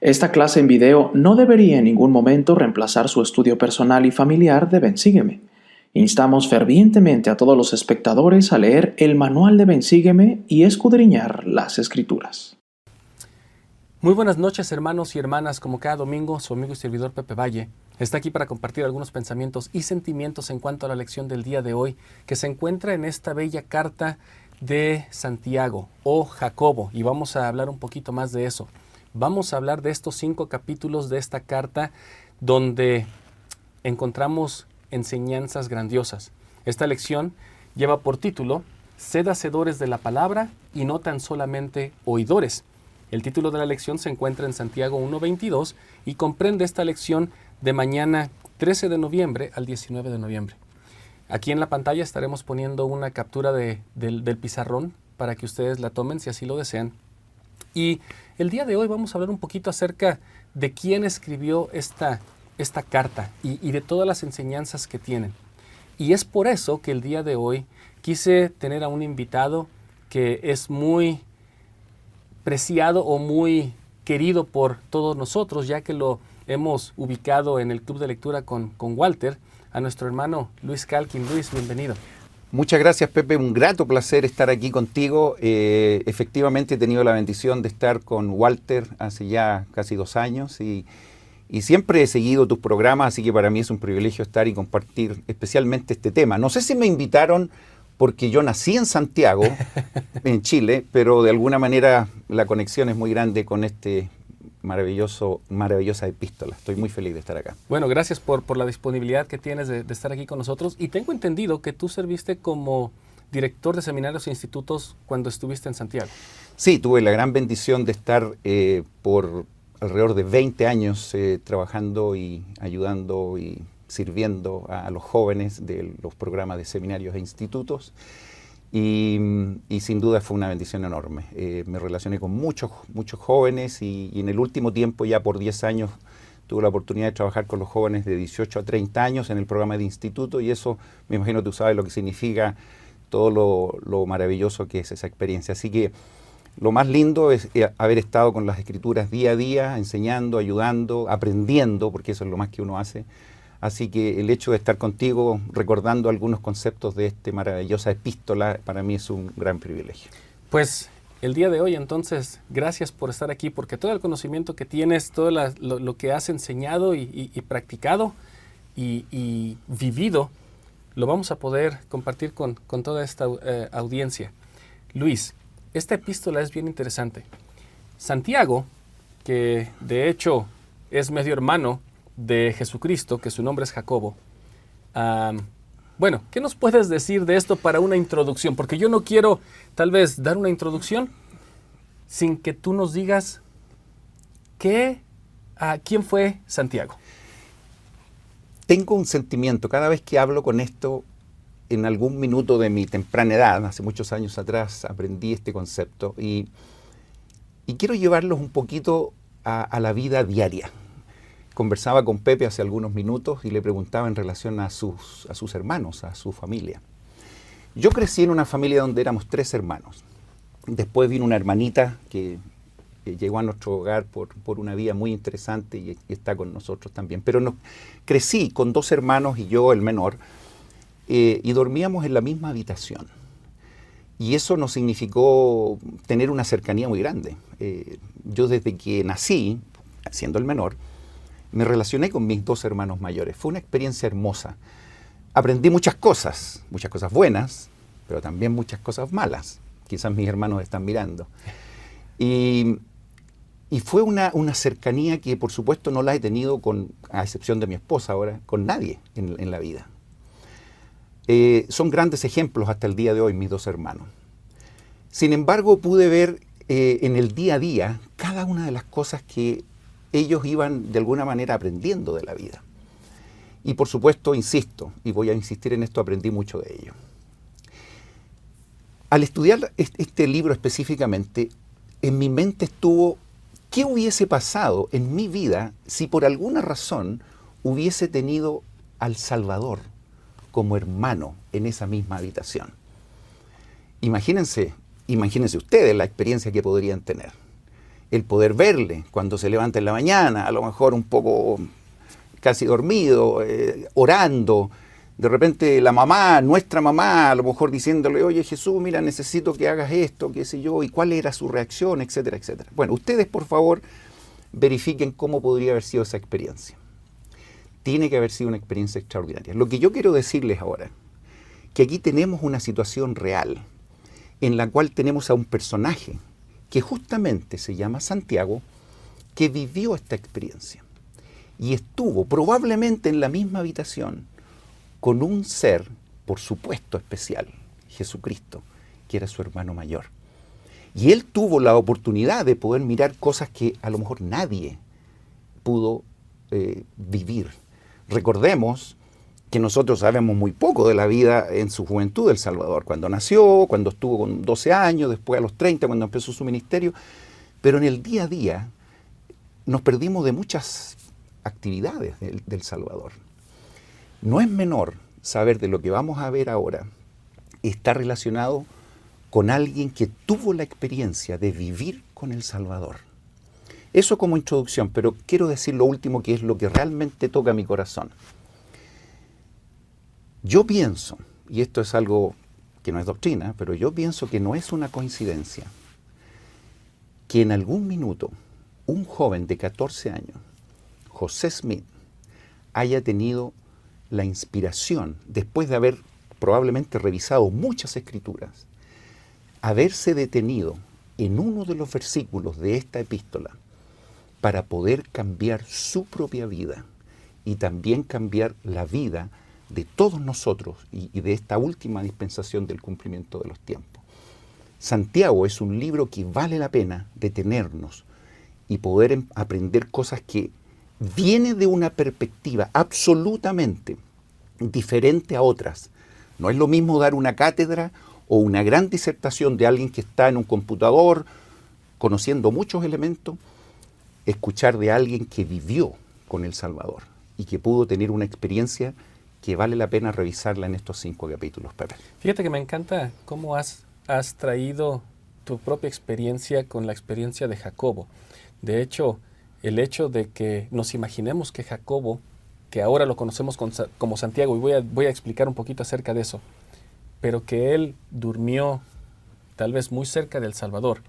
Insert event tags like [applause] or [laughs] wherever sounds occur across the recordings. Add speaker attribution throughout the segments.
Speaker 1: Esta clase en video no debería en ningún momento reemplazar su estudio personal y familiar de Bensígueme. Instamos fervientemente a todos los espectadores a leer el manual de Bensígueme y escudriñar las escrituras.
Speaker 2: Muy buenas noches hermanos y hermanas, como cada domingo su amigo y servidor Pepe Valle está aquí para compartir algunos pensamientos y sentimientos en cuanto a la lección del día de hoy que se encuentra en esta bella carta de Santiago o Jacobo y vamos a hablar un poquito más de eso. Vamos a hablar de estos cinco capítulos de esta carta donde encontramos enseñanzas grandiosas. Esta lección lleva por título Sed hacedores de la palabra y no tan solamente oidores. El título de la lección se encuentra en Santiago 1.22 y comprende esta lección de mañana 13 de noviembre al 19 de noviembre. Aquí en la pantalla estaremos poniendo una captura del, del pizarrón para que ustedes la tomen si así lo desean. Y el día de hoy vamos a hablar un poquito acerca de quién escribió esta, esta carta y, de todas las enseñanzas que tienen. Y es por eso que el día de hoy quise tener a un invitado que es muy preciado o muy querido por todos nosotros, ya que lo hemos ubicado en el club de lectura con, con Walter, a nuestro hermano Luis Calkin. Luis, bienvenido.
Speaker 3: Muchas gracias, Pepe. Un grato placer estar aquí contigo. Eh, efectivamente, he tenido la bendición de estar con Walter hace ya casi dos años y, siempre he seguido tus programas, así que para mí es un privilegio estar y compartir especialmente este tema. No sé si me invitaron porque yo nací en Santiago, [laughs] en Chile, pero de alguna manera la conexión es muy grande con este maravilloso, maravillosa epístola. Estoy muy feliz de estar acá.
Speaker 2: Bueno, gracias por, por la disponibilidad que tienes de, estar aquí con nosotros. Y tengo entendido que tú serviste como director de seminarios e institutos cuando estuviste en Santiago.
Speaker 3: Sí, tuve la gran bendición de estar eh, por alrededor de 20 años eh, trabajando y ayudando y sirviendo a los jóvenes de los programas de seminarios e institutos. Y, sin duda fue una bendición enorme. Eh, me relacioné con muchos, muchos jóvenes y, en el último tiempo, ya por 10 años, tuve la oportunidad de trabajar con los jóvenes de 18 a 30 años en el programa de instituto y eso, me imagino tú sabes lo que significa todo lo, maravilloso que es esa experiencia. Así que lo más lindo es eh, haber estado con las escrituras día a día, enseñando, ayudando, aprendiendo, porque eso es lo más que uno hace Así que el hecho de estar contigo recordando algunos conceptos de esta maravillosa epístola para mí es un gran privilegio.
Speaker 2: Pues el día de hoy entonces, gracias por estar aquí, porque todo el conocimiento que tienes, todo lo, que has enseñado y, practicado y, vivido, lo vamos a poder compartir con, toda esta eh, audiencia. Luis, esta epístola es bien interesante. Santiago, que de hecho es medio hermano de Jesucristo, que su nombre es Jacobo. bueno, ¿qué nos puedes decir de esto para una introducción? Porque yo no quiero tal vez dar una introducción sin que tú nos digas qué, quién fue Santiago.
Speaker 3: Tengo un sentimiento, cada vez que hablo con esto, en algún minuto de mi temprana edad, hace muchos años atrás, aprendí este concepto y, quiero llevarlos un poquito a la vida diaria conversaba con Pepe hace algunos minutos y le preguntaba en relación a sus, a sus hermanos, a su familia. Yo crecí en una familia donde éramos tres hermanos. Después vino una hermanita que, llegó a nuestro hogar por, una vía muy interesante y, está con nosotros también. Pero no, crecí con dos hermanos y yo, el menor, eh, y dormíamos en la misma habitación. Y eso nos significó tener una cercanía muy grande. Eh, yo desde que nací, siendo el menor, me relacioné con mis dos hermanos mayores. Fue una experiencia hermosa. Aprendí muchas cosas, muchas cosas buenas, pero también muchas cosas malas. Quizás mis hermanos están mirando. Y, fue una, cercanía que por supuesto no la he tenido, con, a excepción de mi esposa ahora, con nadie en, la vida. Eh, son grandes ejemplos hasta el día de hoy mis dos hermanos. Sin embargo, pude ver eh, en el día a día cada una de las cosas que ellos iban de alguna manera aprendiendo de la vida. Y por supuesto, insisto, y voy a insistir en esto, aprendí mucho de ello. Al estudiar este libro específicamente, en mi mente estuvo qué hubiese pasado en mi vida si por alguna razón hubiese tenido al Salvador como hermano en esa misma habitación. Imagínense, imagínense ustedes la experiencia que podrían tener. El poder verle cuando se levanta en la mañana, a lo mejor un poco casi dormido, eh, orando. De repente la mamá, nuestra mamá, a lo mejor diciéndole, oye Jesús, mira, necesito que hagas esto, qué sé yo, y cuál era su reacción, etcétera, etcétera. Bueno, ustedes por favor verifiquen cómo podría haber sido esa experiencia. Tiene que haber sido una experiencia extraordinaria. Lo que yo quiero decirles ahora, que aquí tenemos una situación real, en la cual tenemos a un personaje que justamente se llama Santiago, que vivió esta experiencia y estuvo probablemente en la misma habitación con un ser, por supuesto, especial, Jesucristo, que era su hermano mayor. Y él tuvo la oportunidad de poder mirar cosas que a lo mejor nadie pudo eh, vivir. Recordemos que nosotros sabemos muy poco de la vida en su juventud del Salvador, cuando nació, cuando estuvo con 12 años, después a los 30, cuando empezó su ministerio, pero en el día a día nos perdimos de muchas actividades del, Salvador. No es menor saber de lo que vamos a ver ahora, está relacionado con alguien que tuvo la experiencia de vivir con el Salvador. Eso como introducción, pero quiero decir lo último que es lo que realmente toca mi corazón. Yo pienso, y esto es algo que no es doctrina, pero yo pienso que no es una coincidencia que en algún minuto un joven de 14 años José Smith haya tenido la inspiración, después de haber probablemente revisado muchas escrituras, haberse detenido en uno de los versículos de esta epístola para poder cambiar su propia vida y también cambiar la vida todos nosotros y, de esta última dispensación del cumplimiento de los tiempos. Santiago es un libro que vale la pena detenernos y poder em, aprender cosas que viene de una perspectiva absolutamente diferente a otras. No es lo mismo dar una cátedra o una gran disertación de alguien que está en un computador conociendo muchos elementos, escuchar de alguien que vivió con El Salvador y que pudo tener una experiencia que vale la pena revisarla en estos cinco capítulos, Pepe.
Speaker 2: Fíjate que me encanta cómo has, has traído tu propia experiencia con la experiencia de Jacobo. De hecho, el hecho de que nos imaginemos que Jacobo, que ahora lo conocemos como Santiago, y voy a, voy a explicar un poquito acerca de eso, pero que él durmió tal vez muy cerca del Salvador,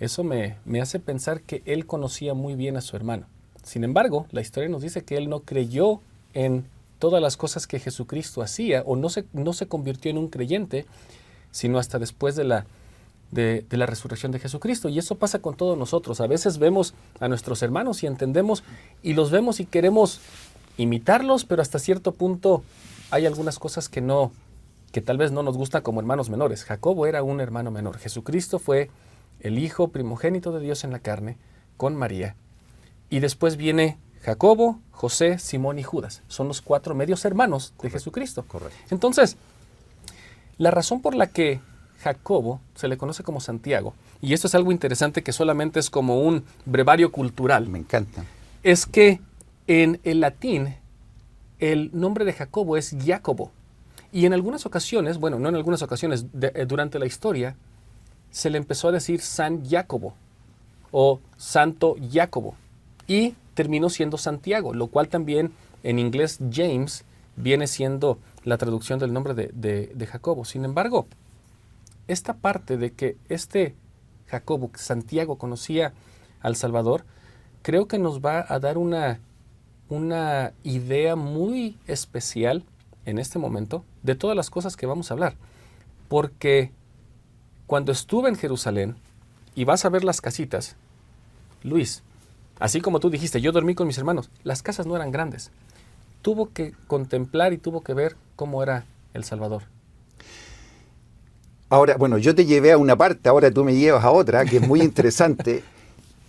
Speaker 2: eso me, me hace pensar que él conocía muy bien a su hermano. Sin embargo, la historia nos dice que él no creyó en todas las cosas que Jesucristo hacía o no se, no se convirtió en un creyente, sino hasta después de la de, la resurrección de Jesucristo. Y eso pasa con todos nosotros. A veces vemos a nuestros hermanos y entendemos y los vemos y queremos imitarlos, pero hasta cierto punto hay algunas cosas que no, que tal vez no nos gustan como hermanos menores. Jacobo era un hermano menor. Jesucristo fue el hijo primogénito de Dios en la carne con María. Y después viene Jacobo, José, Simón y Judas. Son los cuatro medios hermanos de Jesucristo.
Speaker 3: Correcto.
Speaker 2: Entonces, la razón por la que Jacobo se le conoce como Santiago, y esto es algo interesante que solamente es como un brevario cultural.
Speaker 3: Me encanta.
Speaker 2: Es que en el latín el nombre de Jacobo es Jacobo. Y en algunas ocasiones, bueno, no en algunas ocasiones, eh, durante la historia, se le empezó a decir San Jacobo o Santo Jacobo. Y terminó siendo Santiago, lo cual también en inglés James viene siendo la traducción del nombre de, de Jacobo. Sin embargo, esta parte de que este Jacobo, Santiago conocía al Salvador, creo que nos va a dar una, una idea muy especial en este momento de todas las cosas que vamos a hablar. Porque cuando estuve en Jerusalén y vas a ver las casitas, Luis, así como tú dijiste, yo dormí con mis hermanos, las casas no eran grandes. Tuvo que contemplar y tuvo que ver cómo era El Salvador.
Speaker 3: Ahora, bueno, yo te llevé a una parte, ahora tú me llevas a otra, que es muy [laughs] interesante,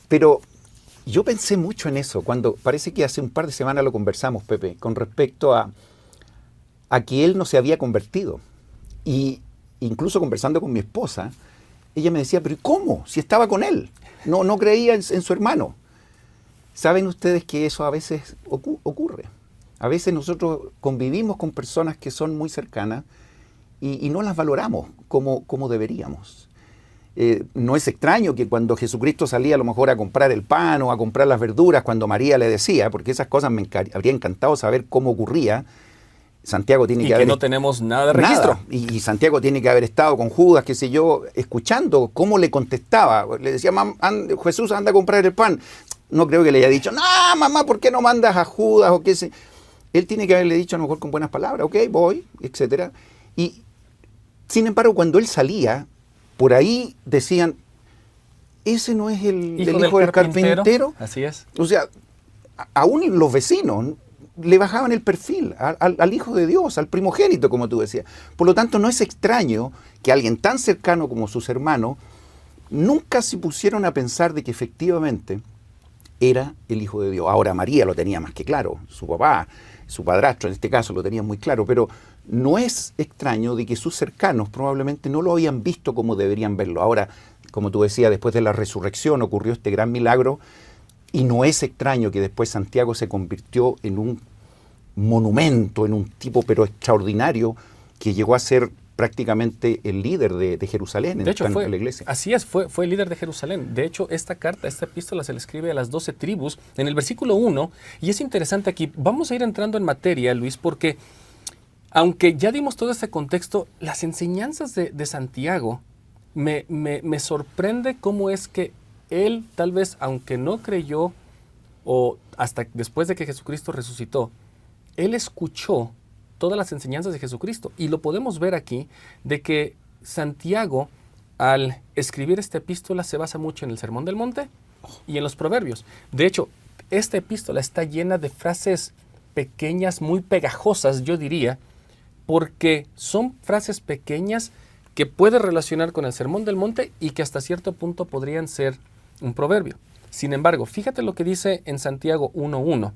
Speaker 3: pero yo pensé mucho en eso, cuando parece que hace un par de semanas lo conversamos, Pepe, con respecto a, a que él no se había convertido. Y incluso conversando con mi esposa, ella me decía, pero ¿cómo? Si estaba con él. No, no creía en, su hermano. ¿Saben ustedes que eso a veces ocurre? A veces nosotros convivimos con personas que son muy cercanas, y, no las valoramos como, como deberíamos. Eh, no es extraño que cuando Jesucristo salía a lo mejor a comprar el pan o a comprar las verduras, cuando María le decía, porque esas cosas me habría encantado saber cómo ocurría, Santiago tiene que,
Speaker 2: haber. no tenemos nada de registro.
Speaker 3: Y, Santiago tiene que haber estado con Judas, qué sé yo, escuchando cómo le contestaba. Le decía, Jesús anda a comprar el pan. No creo que le haya dicho, no, mamá, ¿por qué no mandas a Judas? O qué sé. Él tiene que haberle dicho a lo mejor con buenas palabras, ok, voy, etc. Y sin embargo, cuando él salía, por ahí decían, ese no es el hijo, del, carpintero?
Speaker 2: Así es.
Speaker 3: O sea, aún los vecinos le bajaban el perfil al, Hijo de Dios, al primogénito, como tú decías. Por lo tanto, no es extraño que alguien tan cercano como sus hermanos nunca se pusieron a pensar de que efectivamente era el Hijo de Dios. Ahora María lo tenía más que claro, su papá, su padrastro en este caso lo tenía muy claro, pero no es extraño de que sus cercanos probablemente no lo habían visto como deberían verlo. Ahora, como tú decías, después de la resurrección ocurrió este gran milagro y no es extraño que después Santiago se convirtió en un monumento, en un tipo pero extraordinario que llegó a ser prácticamente el líder de, Jerusalén
Speaker 2: de hecho,
Speaker 3: fue,
Speaker 2: la iglesia. Así es, fue, fue el líder de Jerusalén. De hecho, esta carta, esta epístola se le escribe a las doce tribus en el versículo 1 y es interesante aquí. Vamos a ir entrando en materia, Luis, porque aunque ya dimos todo este contexto, las enseñanzas de, Santiago me, me sorprende cómo es que él tal vez, aunque no creyó o hasta después de que Jesucristo resucitó, él escuchó todas las enseñanzas de Jesucristo. Y lo podemos ver aquí de que Santiago, al escribir esta epístola, se basa mucho en el Sermón del Monte y en los Proverbios. De hecho, esta epístola está llena de frases pequeñas, muy pegajosas, yo diría, porque son frases pequeñas que puede relacionar con el Sermón del Monte y que hasta cierto punto podrían ser un proverbio. Sin embargo, fíjate lo que dice en Santiago 1.1.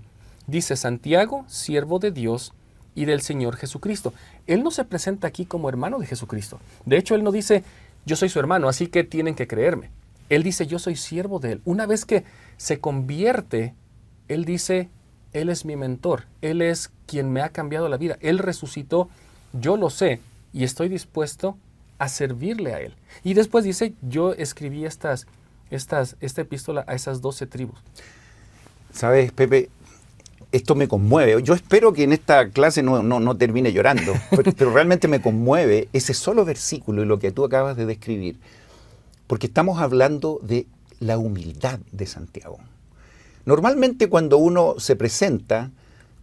Speaker 2: Dice Santiago, siervo de Dios y del Señor Jesucristo. Él no se presenta aquí como hermano de Jesucristo. De hecho, él no dice, yo soy su hermano, así que tienen que creerme. Él dice, yo soy siervo de él. Una vez que se convierte, él dice, él es mi mentor, él es quien me ha cambiado la vida, él resucitó, yo lo sé y estoy dispuesto a servirle a él. Y después dice, yo escribí estas, estas, esta epístola a esas doce tribus.
Speaker 3: Sabes, Pepe, esto me conmueve. Yo espero que en esta clase no, termine llorando, [laughs] pero, realmente me conmueve ese solo versículo y lo que tú acabas de describir, porque estamos hablando de la humildad de Santiago. Normalmente cuando uno se presenta,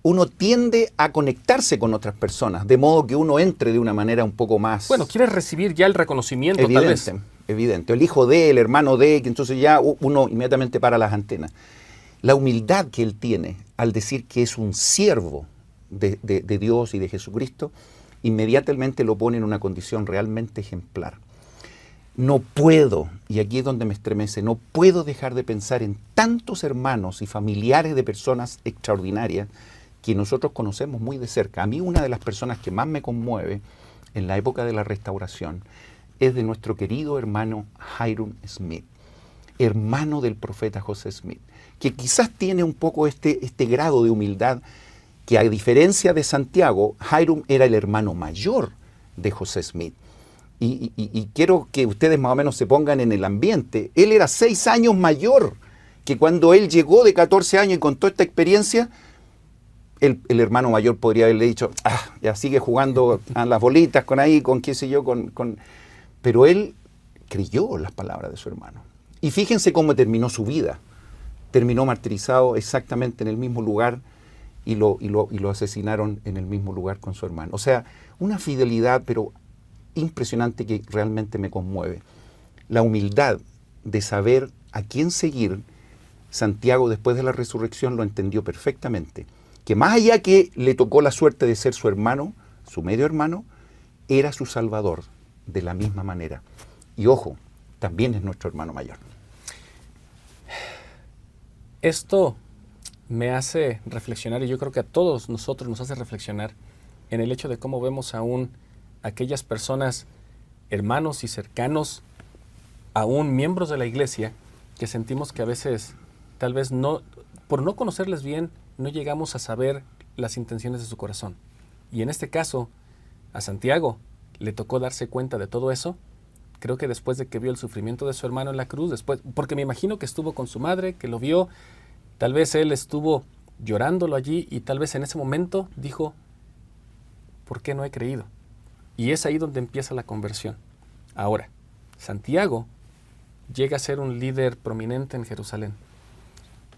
Speaker 3: uno tiende a conectarse con otras personas, de modo que uno entre de una manera un poco más...
Speaker 2: Bueno, quiere recibir ya el reconocimiento,
Speaker 3: evidente,
Speaker 2: tal vez.
Speaker 3: Evidente, el hijo de, el hermano de, que entonces ya uno inmediatamente para las antenas. La humildad que él tiene al decir que es un siervo de, Dios y de Jesucristo, inmediatamente lo pone en una condición realmente ejemplar. No puedo, y aquí es donde me estremece, no puedo dejar de pensar en tantos hermanos y familiares de personas extraordinarias que nosotros conocemos muy de cerca. A mí una de las personas que más me conmueve en la época de la restauración es de nuestro querido hermano Hiram Smith, hermano del profeta José Smith que quizás tiene un poco este, este grado de humildad, que a diferencia de Santiago, Hiram era el hermano mayor de José Smith. Y, quiero que ustedes más o menos se pongan en el ambiente. Él era seis años mayor que cuando él llegó de 14 años y contó esta experiencia, el, hermano mayor podría haberle dicho, ah, ya sigue jugando a las bolitas con ahí, con qué sé yo, con, con... Pero él creyó las palabras de su hermano. Y fíjense cómo terminó su vida terminó martirizado exactamente en el mismo lugar y lo, y lo, y lo asesinaron en el mismo lugar con su hermano. O sea, una fidelidad, pero impresionante que realmente me conmueve. La humildad de saber a quién seguir, Santiago después de la resurrección lo entendió perfectamente. Que más allá que le tocó la suerte de ser su hermano, su medio hermano, era su salvador de la misma manera. Y ojo, también es nuestro hermano mayor.
Speaker 2: Esto me hace reflexionar y yo creo que a todos nosotros nos hace reflexionar en el hecho de cómo vemos aún aquellas personas, hermanos y cercanos, aún miembros de la iglesia, que sentimos que a veces tal vez no, por no conocerles bien, no llegamos a saber las intenciones de su corazón. Y en este caso, a Santiago le tocó darse cuenta de todo eso creo que después de que vio el sufrimiento de su hermano en la cruz, después, porque me imagino que estuvo con su madre, que lo vio, tal vez él estuvo llorándolo allí y tal vez en ese momento dijo, ¿por qué no he creído? Y es ahí donde empieza la conversión. Ahora, Santiago llega a ser un líder prominente en Jerusalén.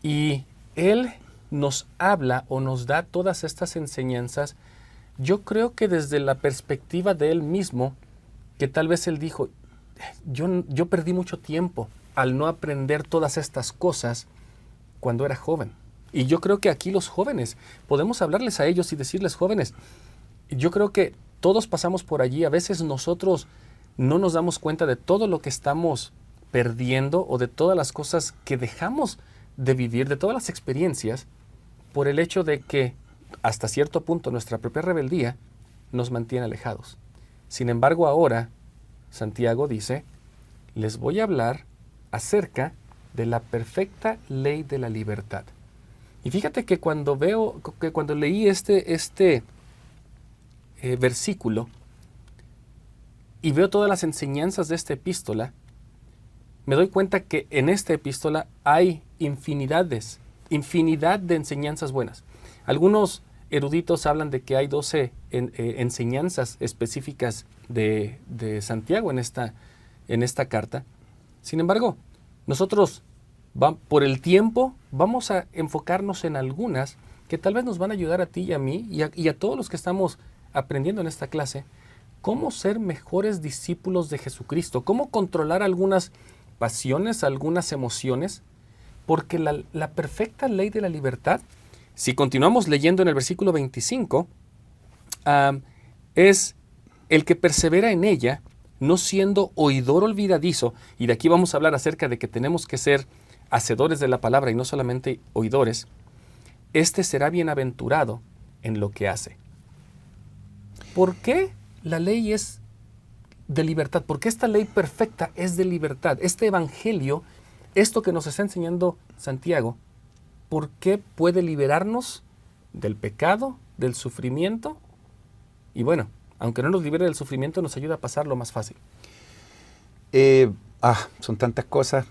Speaker 2: Y él nos habla o nos da todas estas enseñanzas, yo creo que desde la perspectiva de él mismo, que tal vez él dijo, yo, yo perdí mucho tiempo al no aprender todas estas cosas cuando era joven. Y yo creo que aquí los jóvenes, podemos hablarles a ellos y decirles, jóvenes, yo creo que todos pasamos por allí, a veces nosotros no nos damos cuenta de todo lo que estamos perdiendo o de todas las cosas que dejamos de vivir, de todas las experiencias, por el hecho de que hasta cierto punto nuestra propia rebeldía nos mantiene alejados. Sin embargo, ahora Santiago dice, les voy a hablar acerca de la perfecta ley de la libertad. Y fíjate que cuando veo, que cuando leí este, este eh, versículo y veo todas las enseñanzas de esta epístola, me doy cuenta que en esta epístola hay infinidades, infinidad de enseñanzas buenas. Algunos eruditos hablan de que hay 12 eh, enseñanzas específicas de, Santiago en esta, en esta carta. Sin embargo, nosotros por el tiempo vamos a enfocarnos en algunas que tal vez nos van a ayudar a ti y a mí y a, todos los que estamos aprendiendo en esta clase cómo ser mejores discípulos de Jesucristo, cómo controlar algunas pasiones, algunas emociones, porque la, perfecta ley de la libertad, si continuamos leyendo en el versículo 25, es el que persevera en ella, no siendo oidor olvidadizo, y de aquí vamos a hablar acerca de que tenemos que ser hacedores de la palabra y no solamente oidores, éste será bienaventurado en lo que hace. ¿Por qué la ley es de libertad? ¿Por qué esta ley perfecta es de libertad? Este evangelio, esto que nos está enseñando Santiago, ¿por qué puede liberarnos del pecado, del sufrimiento? Y bueno, aunque no nos libere del sufrimiento, nos ayuda a pasarlo más fácil.
Speaker 3: Eh, ah, son tantas cosas.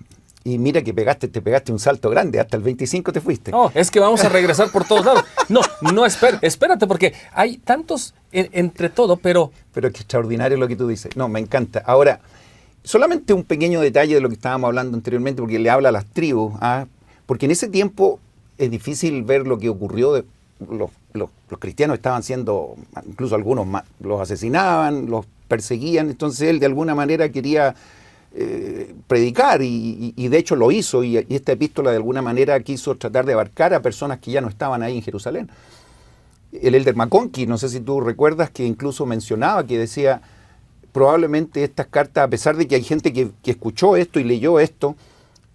Speaker 3: Y mira que pegaste, te pegaste un salto grande, hasta el 25 te fuiste.
Speaker 2: No, es que vamos a regresar por todos lados. No, no, espérate, porque hay tantos entre todo, pero...
Speaker 3: Pero es que extraordinario lo que tú dices. No, me encanta. Ahora, solamente un pequeño detalle de lo que estábamos hablando anteriormente, porque le habla a las tribus, ¿ah? porque en ese tiempo es difícil ver lo que ocurrió. De, los, los, cristianos estaban siendo, incluso algunos los asesinaban, los perseguían, entonces él de alguna manera quería eh, predicar y, de hecho lo hizo y, esta epístola de alguna manera quiso tratar de abarcar a personas que ya no estaban ahí en Jerusalén. El Elder McConkie, no sé si tú recuerdas que incluso mencionaba que decía probablemente estas cartas, a pesar de que hay gente que, escuchó esto y leyó esto,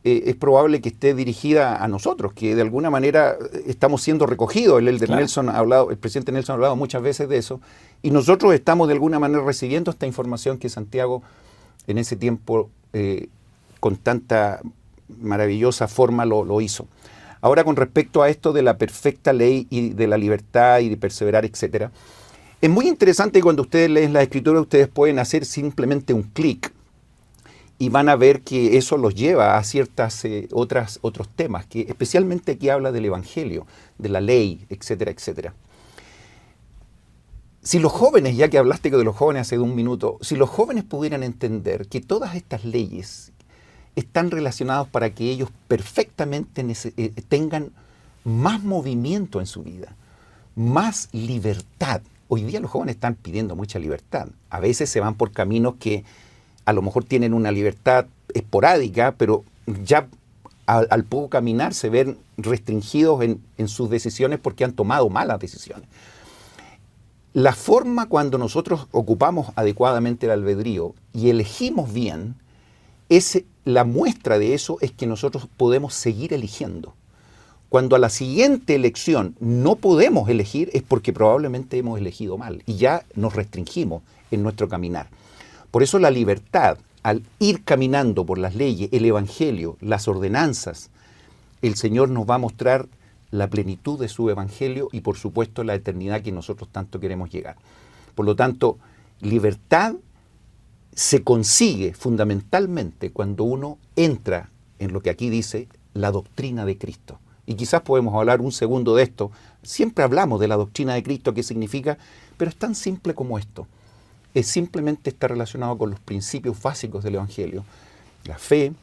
Speaker 3: eh, es probable que esté dirigida a nosotros, que de alguna manera estamos siendo recogidos. El Elder Nelson ha hablado, el presidente Nelson ha hablado muchas veces de eso, y nosotros estamos de alguna manera recibiendo esta información que Santiago en ese tiempo eh, con tanta maravillosa forma lo, hizo. Ahora con respecto a esto de la perfecta ley y de la libertad y de perseverar, etc. Es muy interesante cuando ustedes leen la escritura, ustedes pueden hacer simplemente un clic y van a ver que eso los lleva a ciertas eh, otras otros temas, que especialmente aquí habla del evangelio, de la ley, etcétera, etcétera. Si los jóvenes, ya que hablaste de los jóvenes hace un minuto, si los jóvenes pudieran entender que todas estas leyes están relacionadas para que ellos perfectamente eh, tengan más movimiento en su vida, más libertad. Hoy día los jóvenes están pidiendo mucha libertad. A veces se van por caminos que a lo mejor tienen una libertad esporádica, pero ya al, poco caminar se ven restringidos en sus decisiones porque han tomado malas decisiones. La forma cuando nosotros ocupamos adecuadamente el albedrío y elegimos bien, es, la muestra de eso es que nosotros podemos seguir eligiendo. Cuando a la siguiente elección no podemos elegir es porque probablemente hemos elegido mal y ya nos restringimos en nuestro caminar. Por eso la libertad, al ir caminando por las leyes, el Evangelio, las ordenanzas, el Señor nos va a mostrar la plenitud de su evangelio y por supuesto la eternidad que nosotros tanto queremos llegar. Por lo tanto, libertad se consigue fundamentalmente cuando uno entra en lo que aquí dice la doctrina de Cristo. Y quizás podemos hablar un segundo de esto. Siempre hablamos de la doctrina de Cristo, qué significa, pero es tan simple como esto. Es simplemente está relacionado con los principios básicos del Evangelio. La fe,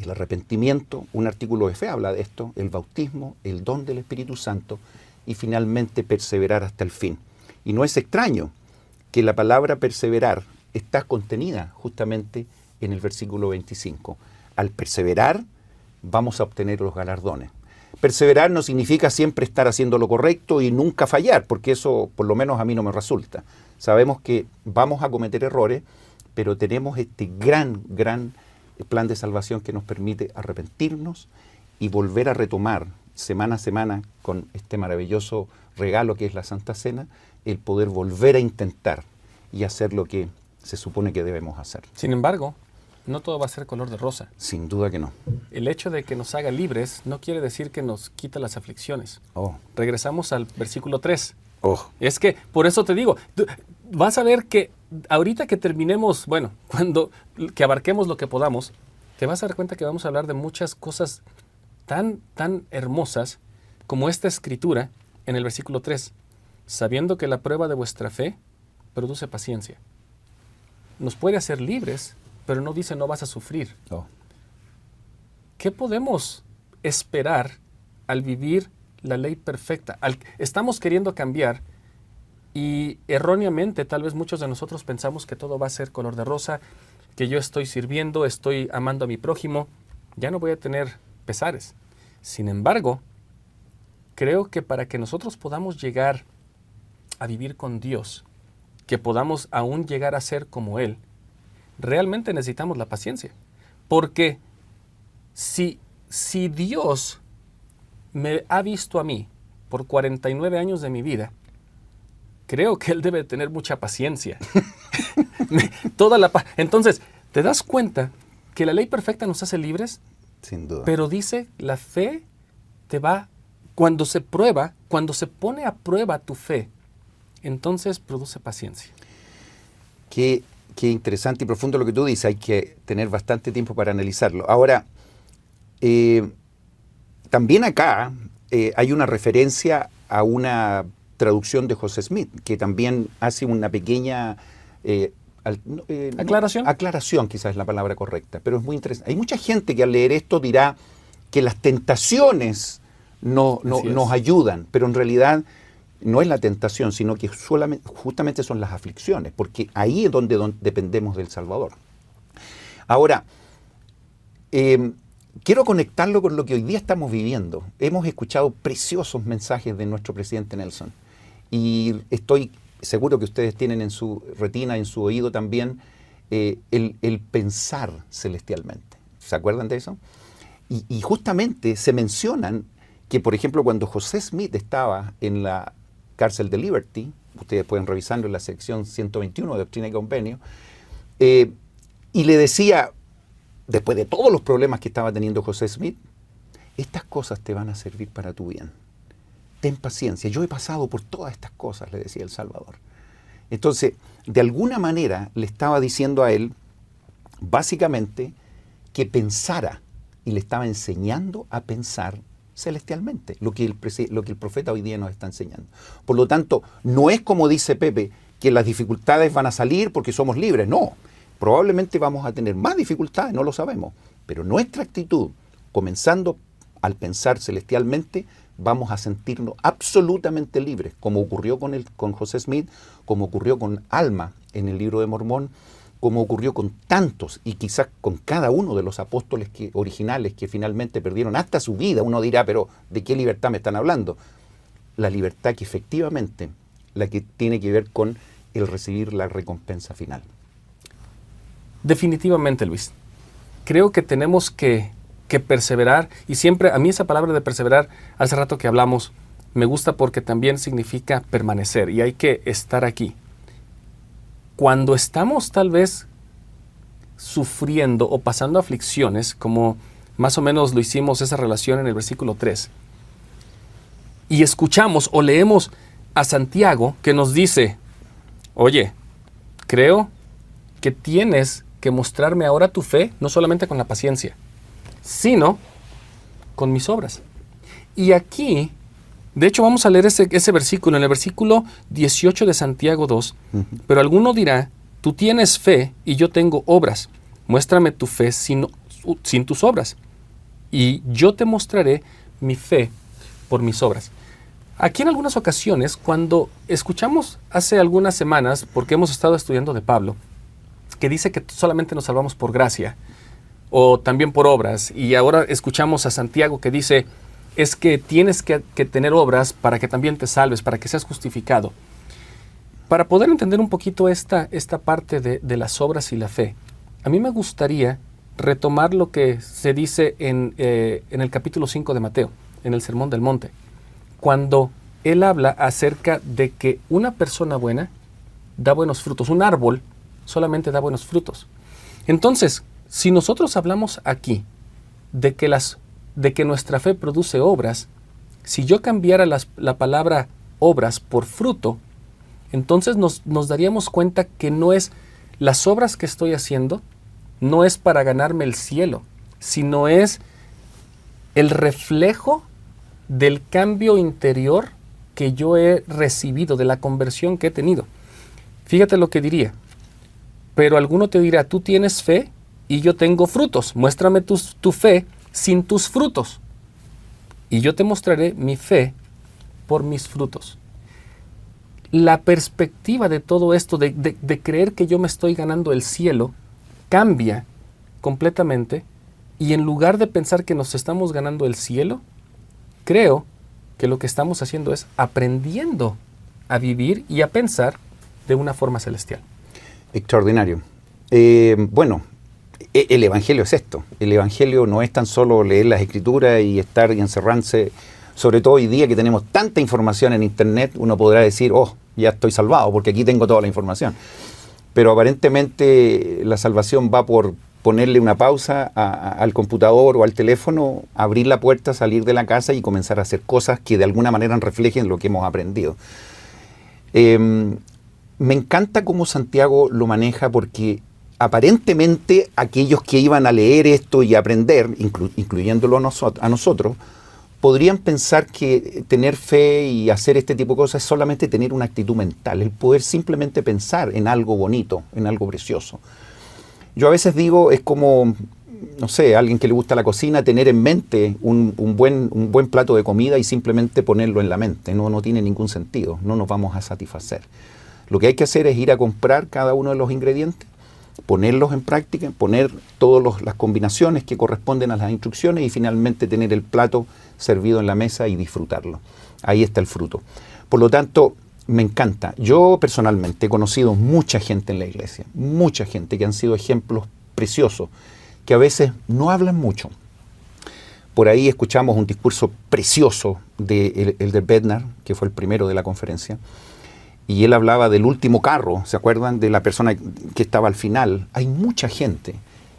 Speaker 3: el arrepentimiento, un artículo de fe habla de esto, el bautismo, el don del Espíritu Santo y finalmente perseverar hasta el fin. Y no es extraño que la palabra perseverar está contenida justamente en el versículo 25. Al perseverar vamos a obtener los galardones. Perseverar no significa siempre estar haciendo lo correcto y nunca fallar, porque eso por lo menos a mí no me resulta. Sabemos que vamos a cometer errores, pero tenemos este gran, gran plan de salvación que nos permite arrepentirnos y volver a retomar semana a semana con este maravilloso regalo que es la Santa Cena, el poder volver a intentar y hacer lo que se supone que debemos hacer.
Speaker 2: Sin embargo, no todo va a ser color de rosa.
Speaker 3: Sin duda que no.
Speaker 2: El hecho de que nos haga libres no quiere decir que nos quita las aflicciones.
Speaker 3: Oh.
Speaker 2: Regresamos al versículo 3.
Speaker 3: Oh.
Speaker 2: Es que, por eso te digo, vas a ver que ahorita que terminemos, bueno, [laughs] cuando que abarquemos lo que podamos, te vas a dar cuenta que vamos a hablar de muchas cosas tan, tan hermosas como esta escritura en el versículo 3, sabiendo que la prueba de vuestra fe produce paciencia. Nos puede hacer libres pero no dice no vas a sufrir. ¿Qué podemos esperar al vivir la ley perfecta? estamos queriendo cambiar y erróneamente tal vez muchos de nosotros pensamos que todo va a ser color de rosa, que yo estoy sirviendo, estoy amando a mi prójimo, ya no voy a tener pesares. Sin embargo, creo que para que nosotros podamos llegar a vivir con Dios, que podamos aún llegar a ser como Él, realmente necesitamos la paciencia. Porque si, si Dios me ha visto a mí por 49 años de mi vida, creo que Él debe tener mucha paciencia. [laughs] Toda la Entonces, ¿te das cuenta que la ley perfecta nos hace libres?
Speaker 3: Sin duda.
Speaker 2: Pero dice, la fe te va, cuando se prueba, cuando se pone a prueba tu fe, entonces produce paciencia.
Speaker 3: Que Qué interesante y profundo lo que tú dices. Hay que tener bastante tiempo para analizarlo. Ahora, eh, también acá eh, hay una referencia a una traducción de José Smith, que también hace una pequeña...
Speaker 2: Eh, ¿Aclaración?
Speaker 3: aclaración quizás es la palabra correcta, pero es muy interesante. Hay mucha gente que al leer esto dirá que las tentaciones no, nos ayudan, pero en realidad no es la tentación, sino que solamente, justamente son las aflicciones, porque ahí es donde, dependemos del Salvador. Ahora, em, quiero conectarlo con lo que hoy día estamos viviendo. Hemos escuchado preciosos mensajes de nuestro presidente Nelson y estoy seguro que ustedes tienen en su retina, en su oído también, eh, el, pensar celestialmente. ¿Se acuerdan de eso? Y justamente se mencionan que, por ejemplo, cuando José Smith estaba en la Cárcel de Liberty, ustedes pueden revisarlo en la sección 121 de Doctrina y Convenio, eh, y le decía, después de todos los problemas que estaba teniendo José Smith, estas cosas te van a servir para tu bien. Ten paciencia, yo he pasado por todas estas cosas, le decía el Salvador. Entonces, de alguna manera le estaba diciendo a él, básicamente, que pensara y le estaba enseñando a pensar celestialmente, lo que, el, lo que el profeta hoy día nos está enseñando. Por lo tanto, no es como dice Pepe, que las dificultades van a salir porque somos libres, no. Probablemente vamos a tener más dificultades, no lo sabemos, pero nuestra actitud, comenzando al pensar celestialmente, vamos a sentirnos absolutamente libres, como ocurrió con, el, con José Smith, como ocurrió con Alma en el libro de Mormón, como ocurrió con tantos y quizás con cada uno de los apóstoles que, originales que finalmente perdieron hasta su vida. Uno dirá, pero ¿de qué libertad me están hablando? La libertad que efectivamente, la que tiene que ver con el recibir la recompensa final.
Speaker 2: Definitivamente, Luis. Creo que tenemos que, que perseverar y siempre, a mí esa palabra de perseverar, hace rato que hablamos, me gusta porque también significa permanecer y hay que estar aquí cuando estamos tal vez sufriendo o pasando aflicciones, como más o menos lo hicimos esa relación en el versículo 3, y escuchamos o leemos a Santiago que nos dice, oye, creo que tienes que mostrarme ahora tu fe, no solamente con la paciencia, sino con mis obras. Y aquí, de hecho, vamos a leer ese, ese versículo, en el versículo 18 de Santiago 2, pero alguno dirá, tú tienes fe y yo tengo obras, muéstrame tu fe sin, sin tus obras, y yo te mostraré mi fe por mis obras. Aquí en algunas ocasiones, cuando escuchamos hace algunas semanas, porque hemos estado estudiando de Pablo, que dice que solamente nos salvamos por gracia, o también por obras, y ahora escuchamos a Santiago que dice, es que tienes que, tener obras para que también te salves, para que seas justificado. Para poder entender un poquito esta, esta parte de, las obras y la fe, a mí me gustaría retomar lo que se dice en, eh, en el capítulo 5 de Mateo, en el Sermón del Monte cuando él habla acerca de que una persona buena da buenos frutos, un árbol solamente da buenos frutos. Entonces, si nosotros hablamos aquí de que, las, de que nuestra fe produce obras, si yo cambiara la palabra obras por fruto, entonces nos, nos daríamos cuenta que no es las obras que estoy haciendo, no es para ganarme el cielo, sino es el reflejo del cambio interior que yo he recibido, de la conversión que he tenido. Fíjate lo que diría. Pero alguno te dirá, tú tienes fe y yo tengo frutos. Muéstrame tu, tu fe sin tus frutos. Y yo te mostraré mi fe por mis frutos. La perspectiva de todo esto, de, de creer que yo me estoy ganando el cielo, cambia completamente y en lugar de pensar que nos estamos ganando el cielo, creo que lo que estamos haciendo es aprendiendo a vivir y a pensar de una forma celestial.
Speaker 3: Extraordinario. Eh, bueno, el Evangelio es esto. El Evangelio no es tan solo leer las escrituras y estar y encerrarse, sobre todo hoy día que tenemos tanta información en Internet, uno podrá decir, oh, ya estoy salvado porque aquí tengo toda la información. Pero aparentemente la salvación va por ponerle una pausa al computador o al teléfono, abrir la puerta, salir de la casa y comenzar a hacer cosas que de alguna manera reflejen lo que hemos aprendido. Em, me encanta cómo Santiago lo maneja porque aparentemente aquellos que iban a leer esto y aprender, incluyéndolo a nosotros, podrían pensar que tener fe y hacer este tipo de cosas es solamente tener una actitud mental, el poder simplemente pensar en algo bonito, en algo precioso. Yo a veces digo, es como, no sé, alguien que le gusta la cocina, tener en mente un, buen, plato de comida y simplemente ponerlo en la mente. No, no tiene ningún sentido, no nos vamos a satisfacer. Lo que hay que hacer es ir a comprar cada uno de los ingredientes, ponerlos en práctica, poner todas las combinaciones que corresponden a las instrucciones y finalmente tener el plato servido en la mesa y disfrutarlo. Ahí está el fruto. Por lo tanto, me encanta. Yo personalmente he conocido mucha gente en la iglesia, mucha gente que han sido ejemplos preciosos, que a veces no hablan mucho. Por ahí escuchamos un discurso precioso de el, de Bednar, que fue el primero de la conferencia, y él hablaba del último carro, ¿se acuerdan? De la persona que estaba al final. Hay mucha gente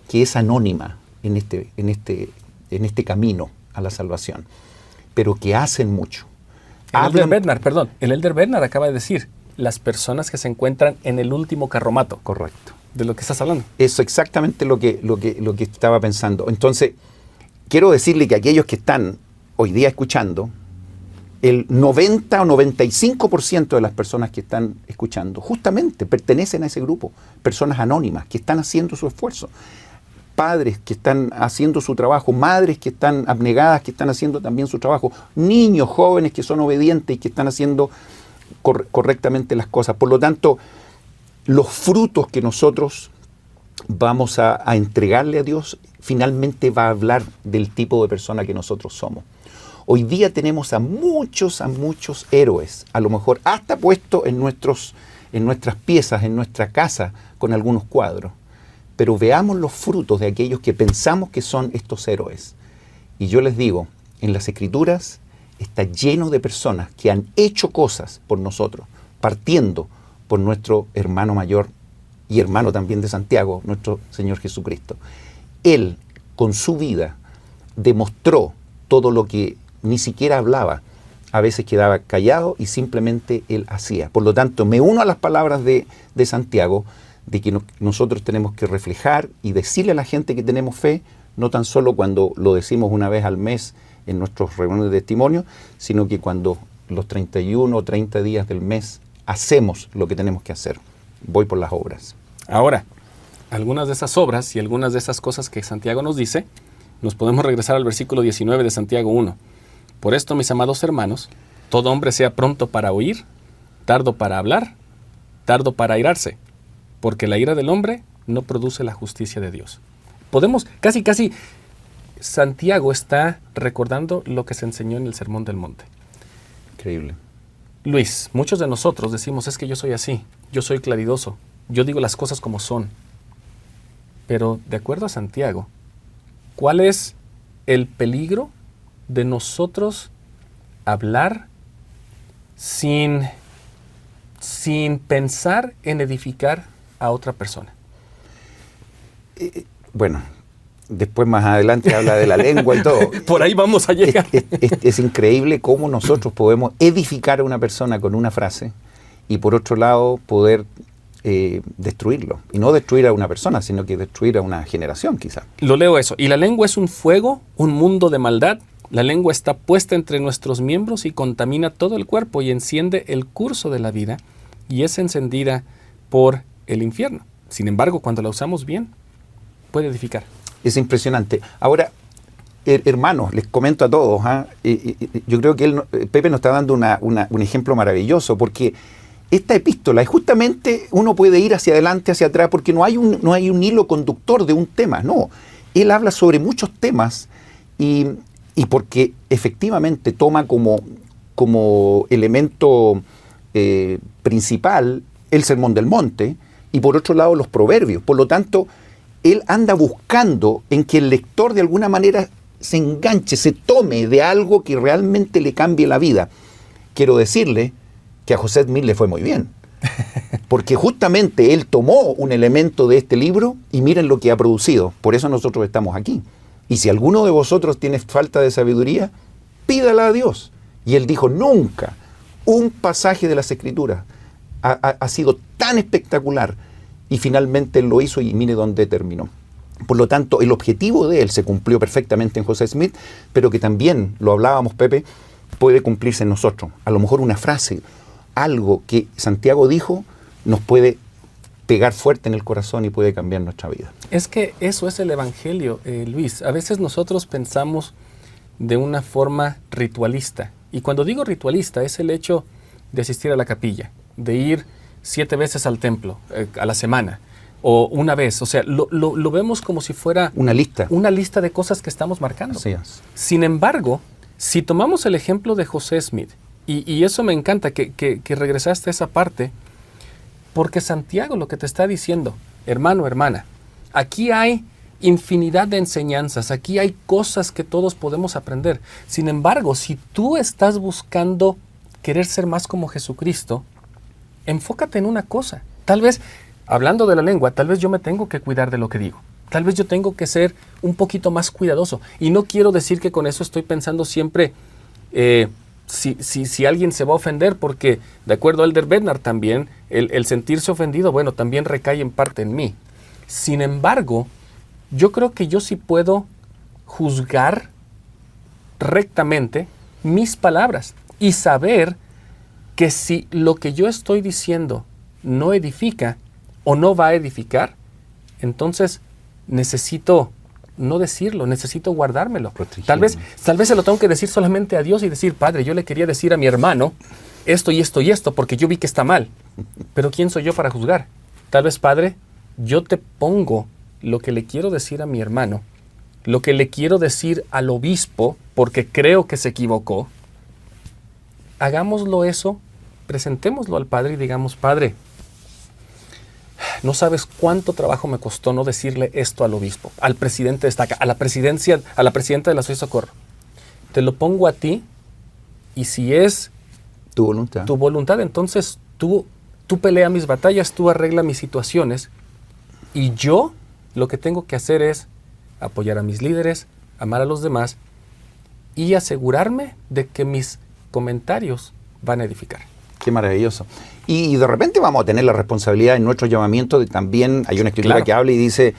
Speaker 3: que es anónima en este, en este, en este camino a la salvación, pero que hacen mucho
Speaker 2: el Elder Bernard, perdón, el Elder Bernard acaba de decir, las personas que se encuentran en el último carromato.
Speaker 3: Correcto.
Speaker 2: De lo que estás hablando.
Speaker 3: Eso exactamente lo que, lo que, lo que estaba pensando. Entonces, quiero decirle que aquellos que están hoy día escuchando, el 90 o 95% de las personas que están escuchando justamente pertenecen a ese grupo, personas anónimas que están haciendo su esfuerzo padres que están haciendo su trabajo, madres que están abnegadas, que están haciendo también su trabajo, niños jóvenes que son obedientes y que están haciendo correctamente las cosas. Por lo tanto, los frutos que nosotros vamos a, entregarle a Dios finalmente va a hablar del tipo de persona que nosotros somos. Hoy día tenemos a muchos, a muchos héroes, a lo mejor hasta puestos en, nuestros, en nuestras piezas, en nuestra casa, con algunos cuadros pero veamos los frutos de aquellos que pensamos que son estos héroes. Y yo les digo, en las escrituras está lleno de personas que han hecho cosas por nosotros, partiendo por nuestro hermano mayor y hermano también de Santiago, nuestro Señor Jesucristo. Él, con su vida, demostró todo lo que ni siquiera hablaba. A veces quedaba callado y simplemente él hacía. Por lo tanto, me uno a las palabras de, de Santiago de que nosotros tenemos que reflejar y decirle a la gente que tenemos fe, no tan solo cuando lo decimos una vez al mes en nuestros reuniones de testimonio, sino que cuando los 31 o 30 días del mes hacemos lo que tenemos que hacer. Voy por las obras.
Speaker 2: Ahora, algunas de esas obras y algunas de esas cosas que Santiago nos dice, nos podemos regresar al versículo 19 de Santiago 1. Por esto, mis amados hermanos, todo hombre sea pronto para oír, tardo para hablar, tardo para airarse, porque la ira del hombre no produce la justicia de Dios. Podemos, casi, casi, Santiago está recordando lo que se enseñó en el Sermón del Monte.
Speaker 3: Increíble.
Speaker 2: Luis, muchos de nosotros decimos, es que yo soy así, yo soy claridoso, yo digo las cosas como son. Pero de acuerdo a Santiago, ¿cuál es el peligro de nosotros hablar sin, sin pensar en edificar a otra persona?
Speaker 3: Eh, eh, bueno, después más adelante habla de la [laughs] lengua y todo.
Speaker 2: Por ahí vamos a llegar.
Speaker 3: Es, increíble cómo nosotros podemos edificar a una persona con una frase y por otro lado poder eh, destruirlo. Y no destruir a una persona, sino que destruir a una generación quizá.
Speaker 2: Lo leo eso. Y la lengua es un fuego, un mundo de maldad. La lengua está puesta entre nuestros miembros y contamina todo el cuerpo y enciende el curso de la vida y es encendida por el infierno. Sin embargo, cuando la usamos bien, puede edificar.
Speaker 3: Es impresionante. Ahora, hermanos, les comento a todos, ¿ah? yo creo que él, Pepe nos está dando un ejemplo maravilloso, porque esta epístola es justamente uno puede ir hacia adelante, hacia atrás, porque no hay un, no hay un hilo conductor de un tema, no. Él habla sobre muchos temas y, porque efectivamente toma como, como elemento eh, principal el Sermón del Monte y por otro lado los proverbios. Por lo tanto, él anda buscando en que el lector de alguna manera se enganche, se tome de algo que realmente le cambie la vida. Quiero decirle que a José Smith le fue muy bien. [laughs] Porque justamente él tomó un elemento de este libro y miren lo que ha producido. Por eso nosotros estamos aquí. Y si alguno de vosotros tiene falta de sabiduría, pídala a Dios. Y él dijo, nunca un pasaje de las escrituras ha, sido tan espectacular y finalmente él lo hizo y mire dónde terminó. Por lo tanto, el objetivo de él se cumplió perfectamente en José Smith, pero que también, lo hablábamos Pepe, puede cumplirse en nosotros. A lo mejor una frase, algo que Santiago dijo, nos puede pegar fuerte en el corazón y puede cambiar nuestra vida.
Speaker 2: Es que eso es el Evangelio, eh, Luis. A veces nosotros pensamos de una forma ritualista. Y cuando digo ritualista es el hecho de asistir a la capilla, de ir siete veces al templo eh, a la semana o una vez. O sea, lo, vemos como si fuera
Speaker 3: una lista.
Speaker 2: Una lista de cosas que estamos marcando. Sin embargo, si tomamos el ejemplo de José Smith, y, eso me encanta que, que, regresaste a esa parte, porque Santiago lo que te está diciendo, hermano, hermana, aquí hay infinidad de enseñanzas, aquí hay cosas que todos podemos aprender. Sin embargo, si tú estás buscando querer ser más como Jesucristo, enfócate en una cosa. Tal vez, hablando de la lengua, tal vez yo me tengo que cuidar de lo que digo. Tal vez yo tengo que ser un poquito más cuidadoso. Y no quiero decir que con eso estoy pensando siempre eh, si, si, alguien se va a ofender, porque de acuerdo a Elder Bednar también, el, sentirse ofendido, bueno, también recae en parte en mí. Sin embargo, yo creo que yo sí puedo juzgar rectamente mis palabras y saber que si lo que yo estoy diciendo no edifica o no va a edificar, entonces necesito no decirlo, necesito guardármelo. Tal vez, tal vez se lo tengo que decir solamente a Dios y decir, Padre, yo le quería decir a mi hermano esto y esto y esto, porque yo vi que está mal. Pero ¿quién soy yo para juzgar? Tal vez, Padre, yo te pongo lo que le quiero decir a mi hermano, lo que le quiero decir al obispo, porque creo que se equivocó. Hagámoslo eso presentémoslo al Padre y digamos, Padre, no sabes cuánto trabajo me costó no decirle esto al obispo, al presidente de esta, a la presidencia, a la presidenta de la Sociedad Socorro. Te lo pongo a ti y si es
Speaker 3: tu voluntad,
Speaker 2: tu voluntad entonces tú, tú pelea mis batallas, tú arregla mis situaciones y yo lo que tengo que hacer es apoyar a mis líderes, amar a los demás y asegurarme de que mis comentarios van a edificar.
Speaker 3: Qué maravilloso. Y, de repente vamos a tener la responsabilidad en nuestro llamamiento de también, hay una escritura que habla y dice,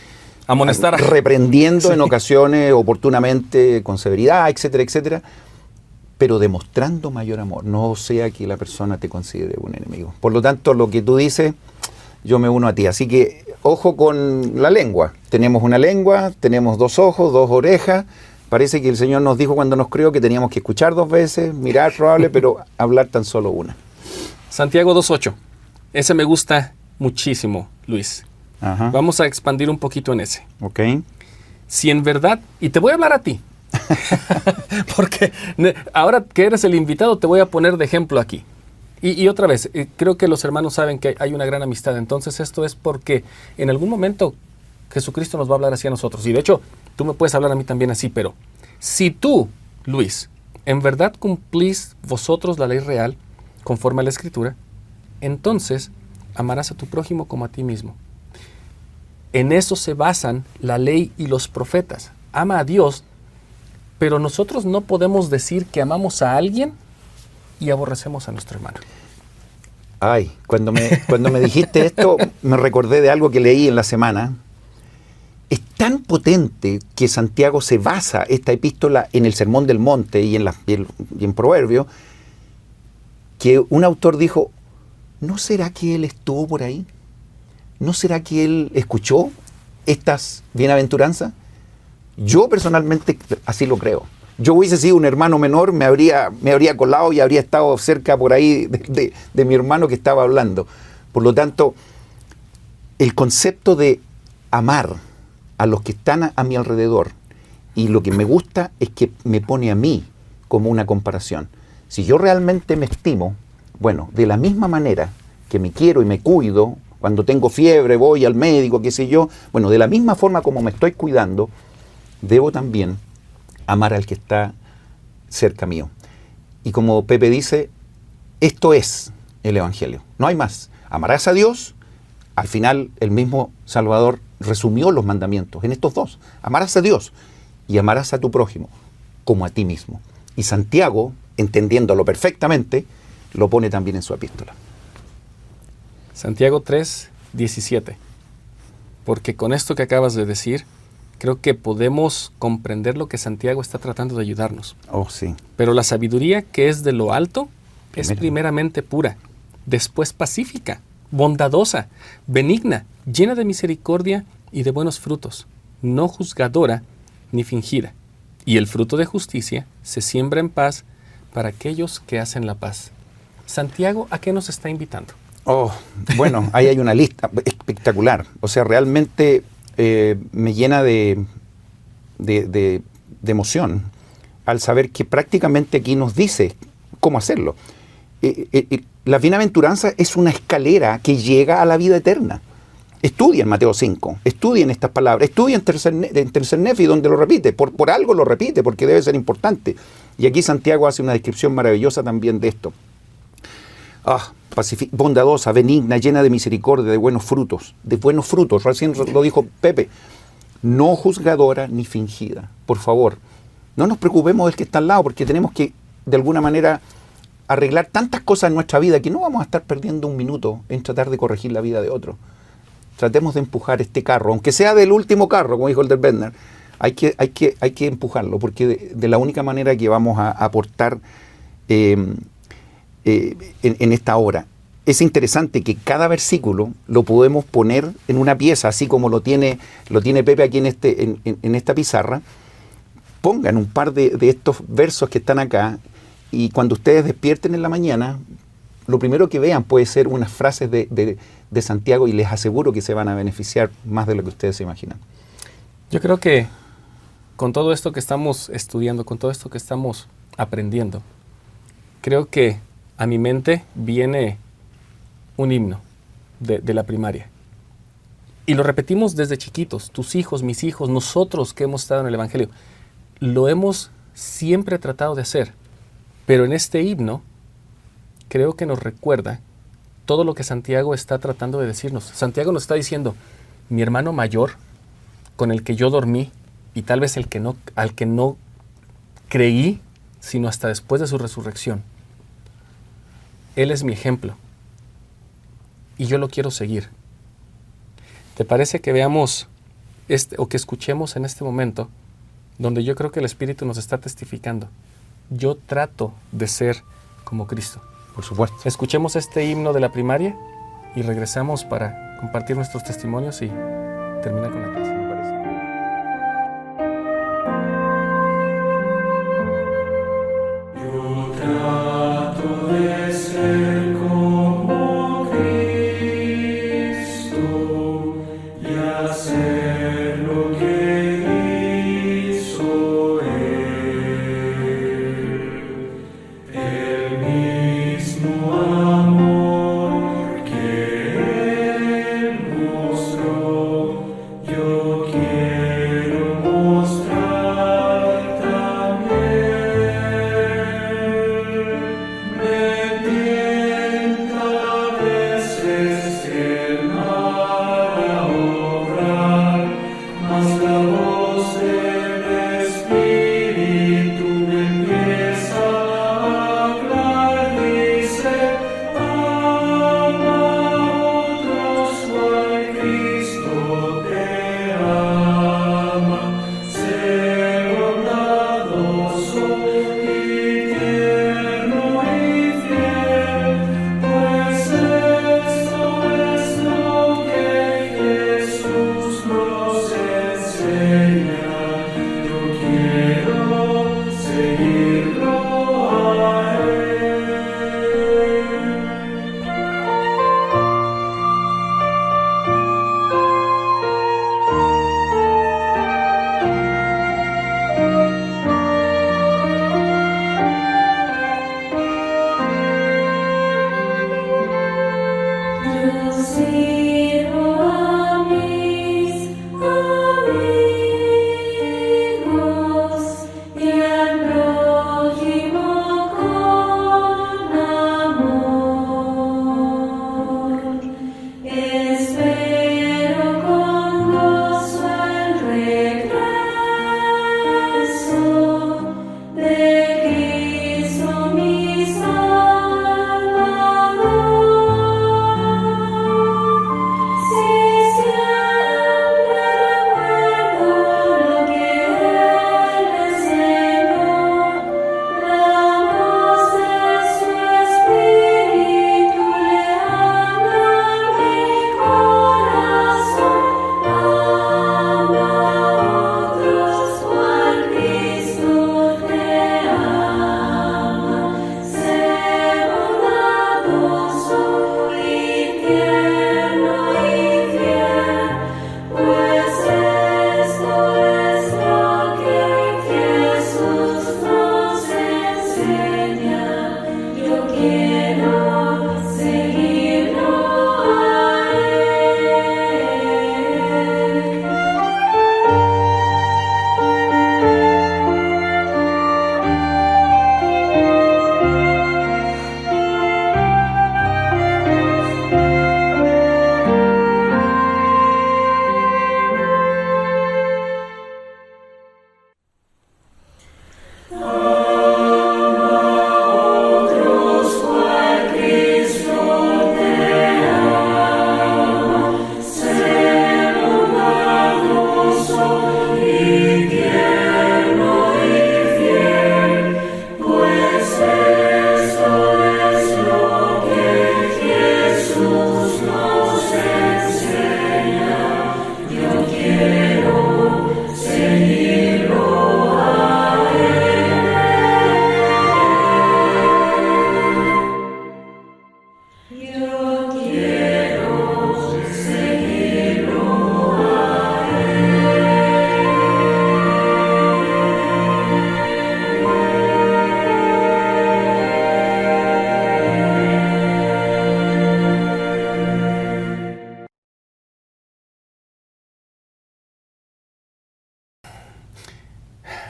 Speaker 2: amonestar.
Speaker 3: Reprendiendo en ocasiones oportunamente, con severidad, etcétera, etcétera, pero demostrando mayor amor, no sea que la persona te considere un enemigo. Por lo tanto, lo que tú dices, yo me uno a ti. Así que ojo con la lengua. Tenemos una lengua, tenemos dos ojos, dos orejas. Parece que el Señor nos dijo cuando nos creó que teníamos que escuchar dos veces, mirar probable, [laughs] pero hablar tan solo una.
Speaker 2: Santiago 2.8. Ese me gusta muchísimo, Luis. Vamos a expandir un poquito en ese.
Speaker 3: Ok.
Speaker 2: Si en verdad, y te voy a hablar a ti, [laughs] [laughs] porque ahora que eres el invitado te voy a poner de ejemplo aquí. Y, otra vez, eh, creo que los hermanos saben que hay una gran amistad, entonces esto es porque en algún momento Jesucristo nos va a hablar así a nosotros. Y de hecho, tú me puedes hablar a mí también así, pero si tú, Luis, en verdad cumplís vosotros la ley real, conforme a la escritura, entonces amarás a tu prójimo como a ti mismo. En eso se basan la ley y los profetas. Ama a Dios, pero nosotros no podemos decir que amamos a alguien y aborrecemos a nuestro hermano.
Speaker 3: Ay, cuando me, cuando me dijiste esto, me recordé de algo que leí en la semana. Es tan potente que Santiago se basa esta epístola en el Sermón del Monte y en, la, y en Proverbio, que un autor dijo, ¿no será que él estuvo por ahí? ¿No será que él escuchó estas bienaventuranzas? Yo personalmente así lo creo. Yo hubiese sido un hermano menor, me habría, me habría colado y habría estado cerca por ahí de, de mi hermano que estaba hablando. Por lo tanto, el concepto de amar a los que están a mi alrededor y lo que me gusta es que me pone a mí como una comparación. Si yo realmente me estimo, bueno, de la misma manera que me quiero y me cuido, cuando tengo fiebre voy al médico, qué sé yo, bueno, de la misma forma como me estoy cuidando, debo también amar al que está cerca mío. Y como Pepe dice, esto es el Evangelio, no hay más. Amarás a Dios, al final el mismo Salvador resumió los mandamientos en estos dos. Amarás a Dios y amarás a tu prójimo como a ti mismo. Y Santiago, entendiéndolo perfectamente, lo pone también en su epístola.
Speaker 2: Santiago 3, 17. Porque con esto que acabas de decir, creo que podemos comprender lo que Santiago está tratando de ayudarnos.
Speaker 3: Oh, sí.
Speaker 2: Pero la sabiduría que es de lo alto es primeramente pura, después pacífica, bondadosa, benigna, llena de misericordia y de buenos frutos, no juzgadora ni fingida. Y el fruto de justicia se siembra en paz para aquellos que hacen la paz. Santiago, ¿a qué nos está invitando?
Speaker 3: Oh, bueno, ahí hay una lista espectacular. O sea, realmente eh, me llena de, de, emoción al saber que prácticamente aquí nos dice cómo hacerlo. Eh, eh, la bienaventuranza es una escalera que llega a la vida eterna. Estudien Mateo 5, estudien estas palabras, estudien tercer, tercer Nefi donde lo repite, por, por algo lo repite, porque debe ser importante. Y aquí Santiago hace una descripción maravillosa también de esto. Ah, bondadosa, benigna, llena de misericordia, de buenos frutos, de buenos frutos, recién lo dijo Pepe, no juzgadora ni fingida. Por favor, no nos preocupemos del que está al lado, porque tenemos que, de alguna manera, arreglar tantas cosas en nuestra vida que no vamos a estar perdiendo un minuto en tratar de corregir la vida de otro. Tratemos de empujar este carro, aunque sea del último carro, como dijo el del Bender, hay que, hay que, hay que empujarlo, porque de, la única manera que vamos a aportar eh, eh, en, esta hora. Es interesante que cada versículo lo podemos poner en una pieza, así como lo tiene, lo tiene Pepe aquí en, este, en, esta pizarra. Pongan un par de, estos versos que están acá y cuando ustedes despierten en la mañana, lo primero que vean puede ser unas frases de, de Santiago y les aseguro que se van a beneficiar más de lo que ustedes se imaginan.
Speaker 2: Yo creo que con todo esto que estamos estudiando, con todo esto que estamos aprendiendo, creo que a mi mente viene un himno de, la primaria. Y lo repetimos desde chiquitos, tus hijos, mis hijos, nosotros que hemos estado en el Evangelio. Lo hemos siempre tratado de hacer. Pero en este himno creo que nos recuerda todo lo que Santiago está tratando de decirnos. Santiago nos está diciendo, mi hermano mayor, con el que yo dormí, y tal vez el que no, al que no creí, sino hasta después de su resurrección,
Speaker 4: Él es mi ejemplo y yo lo quiero seguir. ¿Te parece que veamos este, o que escuchemos en este momento donde yo creo que el Espíritu nos está testificando? Yo trato de ser como Cristo.
Speaker 3: Por supuesto.
Speaker 4: Escuchemos este himno de la primaria y regresamos para compartir nuestros testimonios y terminar con la clase.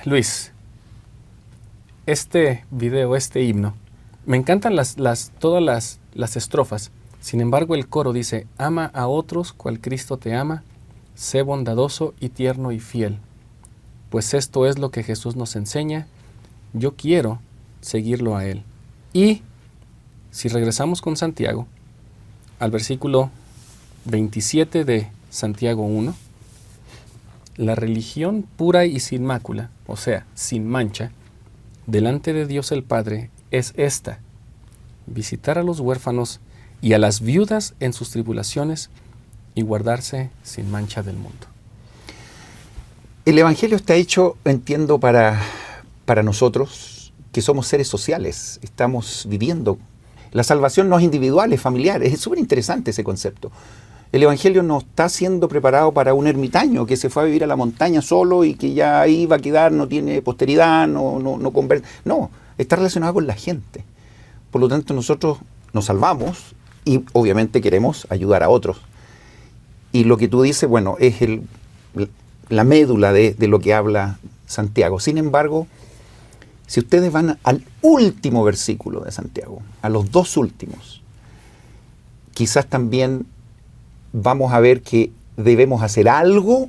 Speaker 4: Luis, este video, este himno, me encantan las, las, todas las, las estrofas. Sin embargo, el coro dice, ama a otros cual Cristo te ama, sé bondadoso y tierno y fiel. Pues esto es lo que Jesús nos enseña, yo quiero seguirlo a Él. Y
Speaker 2: si regresamos con Santiago al versículo 27 de Santiago 1, la religión pura y sin mácula, o sea, sin mancha, delante de Dios el Padre es esta, visitar a los huérfanos y a las viudas en sus tribulaciones y guardarse sin mancha del mundo.
Speaker 3: El Evangelio está hecho, entiendo, para, para nosotros que somos seres sociales, estamos viviendo. La salvación no es individual, es familiar, es súper interesante ese concepto. El Evangelio no está siendo preparado para un ermitaño que se fue a vivir a la montaña solo y que ya ahí va a quedar, no tiene posteridad, no, no, no convierte. No, está relacionado con la gente. Por lo tanto, nosotros nos salvamos y obviamente queremos ayudar a otros. Y lo que tú dices, bueno, es el, la médula de, de lo que habla Santiago. Sin embargo, si ustedes van al último versículo de Santiago, a los dos últimos, quizás también vamos a ver que debemos hacer algo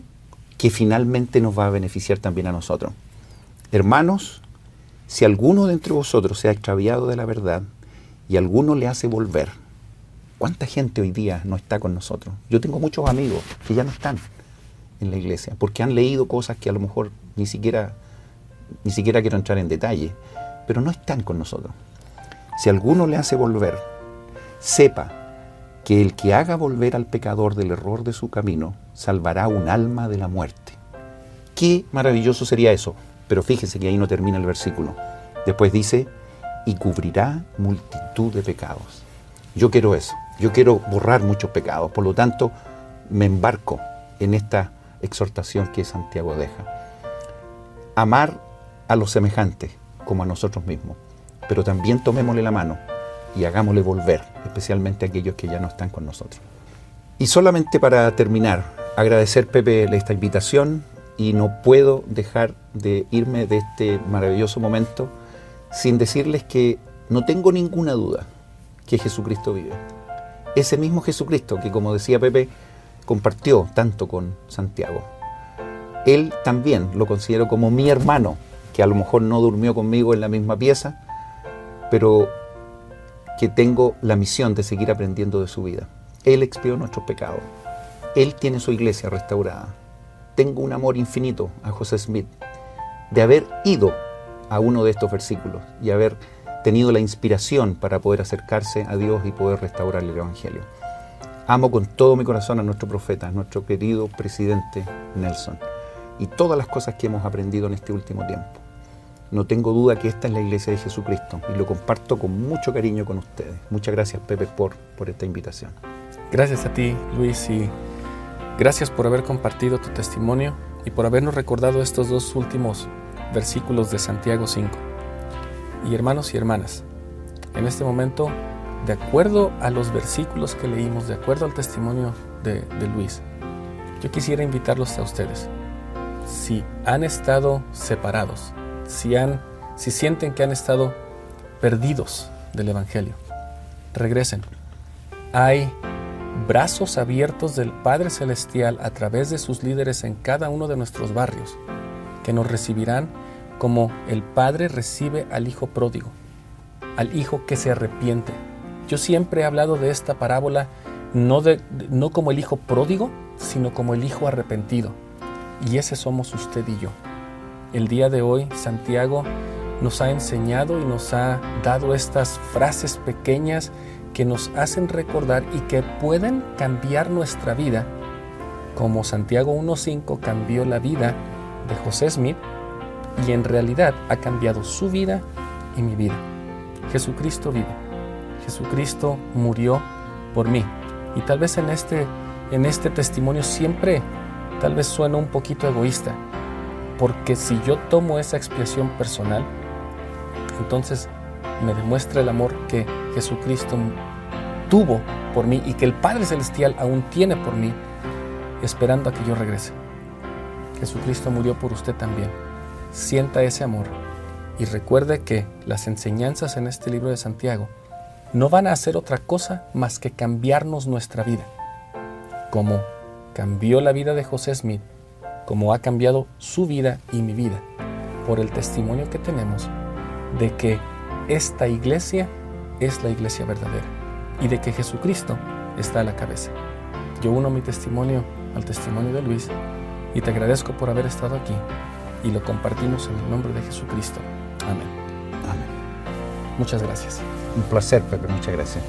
Speaker 3: que finalmente nos va a beneficiar también a nosotros. Hermanos, si alguno de entre vosotros se ha extraviado de la verdad y alguno le hace volver, ¿cuánta gente hoy día no está con nosotros? Yo tengo muchos amigos que ya no están en la iglesia porque han leído cosas que a lo mejor ni siquiera, ni siquiera quiero entrar en detalle, pero no están con nosotros. Si alguno le hace volver, sepa que el que haga volver al pecador del error de su camino salvará un alma de la muerte. Qué maravilloso sería eso. Pero fíjese que ahí no termina el versículo. Después dice, y cubrirá multitud de pecados. Yo quiero eso. Yo quiero borrar muchos pecados. Por lo tanto, me embarco en esta exhortación que Santiago deja. Amar a los semejantes como a nosotros mismos. Pero también tomémosle la mano y hagámosle volver, especialmente a aquellos que ya no están con nosotros. Y solamente para terminar, agradecer Pepe esta invitación y no puedo dejar de irme de este maravilloso momento sin decirles que no tengo ninguna duda que Jesucristo vive. Ese mismo Jesucristo que, como decía Pepe, compartió tanto con Santiago. Él también lo considero como mi hermano, que a lo mejor no durmió conmigo en la misma pieza, pero que tengo la misión de seguir aprendiendo de su vida. Él expió nuestros pecados. Él tiene su iglesia restaurada. Tengo un amor infinito a José Smith de haber ido a uno de estos versículos y haber tenido la inspiración para poder acercarse a Dios y poder restaurar el Evangelio. Amo con todo mi corazón a nuestro profeta, a nuestro querido presidente Nelson, y todas las cosas que hemos aprendido en este último tiempo. No tengo duda que esta es la iglesia de Jesucristo y lo comparto con mucho cariño con ustedes. Muchas gracias Pepe por, por esta invitación.
Speaker 2: Gracias a ti Luis y gracias por haber compartido tu testimonio y por habernos recordado estos dos últimos versículos de Santiago 5. Y hermanos y hermanas, en este momento, de acuerdo a los versículos que leímos, de acuerdo al testimonio de, de Luis, yo quisiera invitarlos a ustedes. Si han estado separados, si, han, si sienten que han estado perdidos del Evangelio, regresen. Hay brazos abiertos del Padre Celestial a través de sus líderes en cada uno de nuestros barrios, que nos recibirán como el Padre recibe al Hijo pródigo, al Hijo que se arrepiente. Yo siempre he hablado de esta parábola no, de, no como el Hijo pródigo, sino como el Hijo arrepentido. Y ese somos usted y yo. El día de hoy Santiago nos ha enseñado y nos ha dado estas frases pequeñas que nos hacen recordar y que pueden cambiar nuestra vida, como Santiago 1.5 cambió la vida de José Smith y en realidad ha cambiado su vida y mi vida. Jesucristo vive. Jesucristo murió por mí. Y tal vez en este, en este testimonio siempre, tal vez suena un poquito egoísta, porque si yo tomo esa expiación personal, entonces me demuestra el amor que Jesucristo tuvo por mí y que el Padre Celestial aún tiene por mí, esperando a que yo regrese. Jesucristo murió por usted también. Sienta ese amor y recuerde que las enseñanzas en este libro de Santiago no van a hacer otra cosa más que cambiarnos nuestra vida, como cambió la vida de José Smith como ha cambiado su vida y mi vida por el testimonio que tenemos de que esta iglesia es la iglesia verdadera y de que Jesucristo está a la cabeza. Yo uno mi testimonio al testimonio de Luis y te agradezco por haber estado aquí y lo compartimos en el nombre de Jesucristo. Amén.
Speaker 3: Amén.
Speaker 2: Muchas gracias.
Speaker 3: Un placer, Pepe. Muchas gracias.